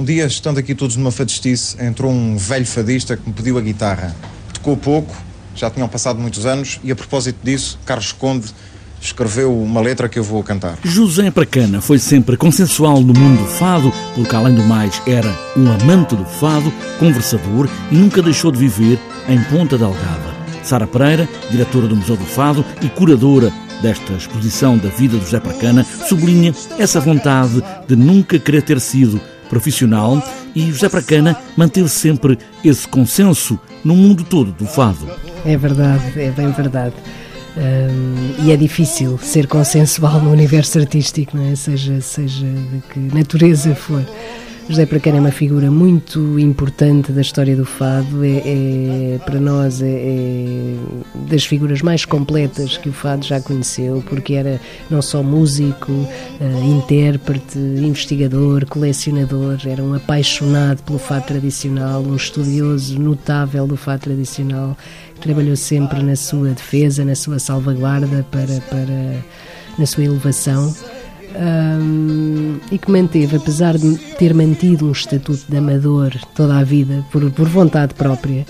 Um dia, estando aqui todos numa fadistice, entrou um velho fadista que me pediu a guitarra. Tocou pouco, já tinham passado muitos anos, e a propósito disso, Carlos Conde escreveu uma letra que eu vou cantar. José Pracana foi sempre consensual no mundo do fado, porque além do mais era um amante do fado, conversador e nunca deixou de viver em Ponta Delgada. Sara Pereira, diretora do Museu do Fado e curadora desta exposição da vida do José Pracana, sublinha essa vontade de nunca querer ter sido profissional e José Pracana manter sempre esse consenso no mundo todo do fado. É verdade, é bem verdade. Um, e é difícil ser consensual no universo artístico, não é? seja, seja de que natureza for. José Pracana é uma figura muito importante da história do fado, é, é para nós é, é, das figuras mais completas que o fado já conheceu, porque era não só músico, uh, intérprete, investigador, colecionador, era um apaixonado pelo fado tradicional, um estudioso notável do fado tradicional, trabalhou sempre na sua defesa, na sua salvaguarda para, para na sua elevação um, e que manteve, apesar de ter mantido um estatuto de amador toda a vida, por, por vontade própria,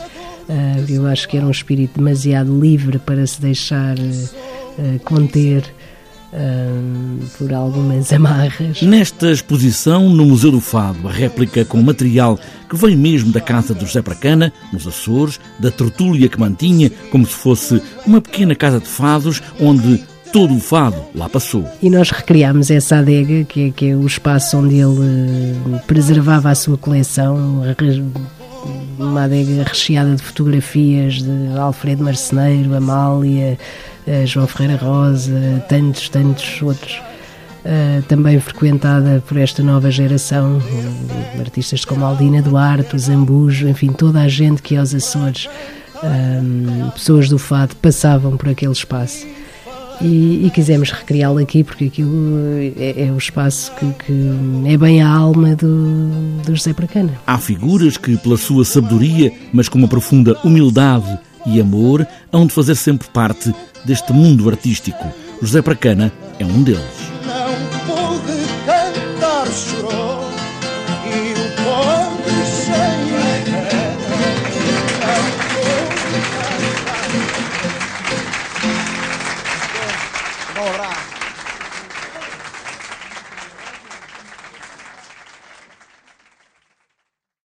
uh, eu acho que era um espírito demasiado livre para se deixar uh, conter. por algumas amarras. Nesta exposição no Museu do Fado, a réplica com material que vem mesmo da casa do José Pracana, nos Açores, da tertúlia que mantinha como se fosse uma pequena casa de fados onde todo o fado lá passou. E nós recriámos essa adega, que é, que é o espaço onde ele eh, preservava a sua coleção, uma adega recheada de fotografias de Alfredo Marceneiro, Amália, eh, João Ferreira Rosa, tantos, tantos outros. Uh, também frequentada por esta nova geração, artistas como Aldina Duarte, Zambujo, enfim, toda a gente que aos Açores, uh, pessoas do fado, passavam por aquele espaço e, e quisemos recriá-lo aqui porque aquilo eh, é, é espaço que, que, é bem a alma do, do José Bracana. Há figuras que, pela sua sabedoria, mas com uma profunda humildade e amor, hão de fazer sempre parte deste mundo artístico. José Bracana é um deles. Não pude cantar, chorou. Bravo, bravo.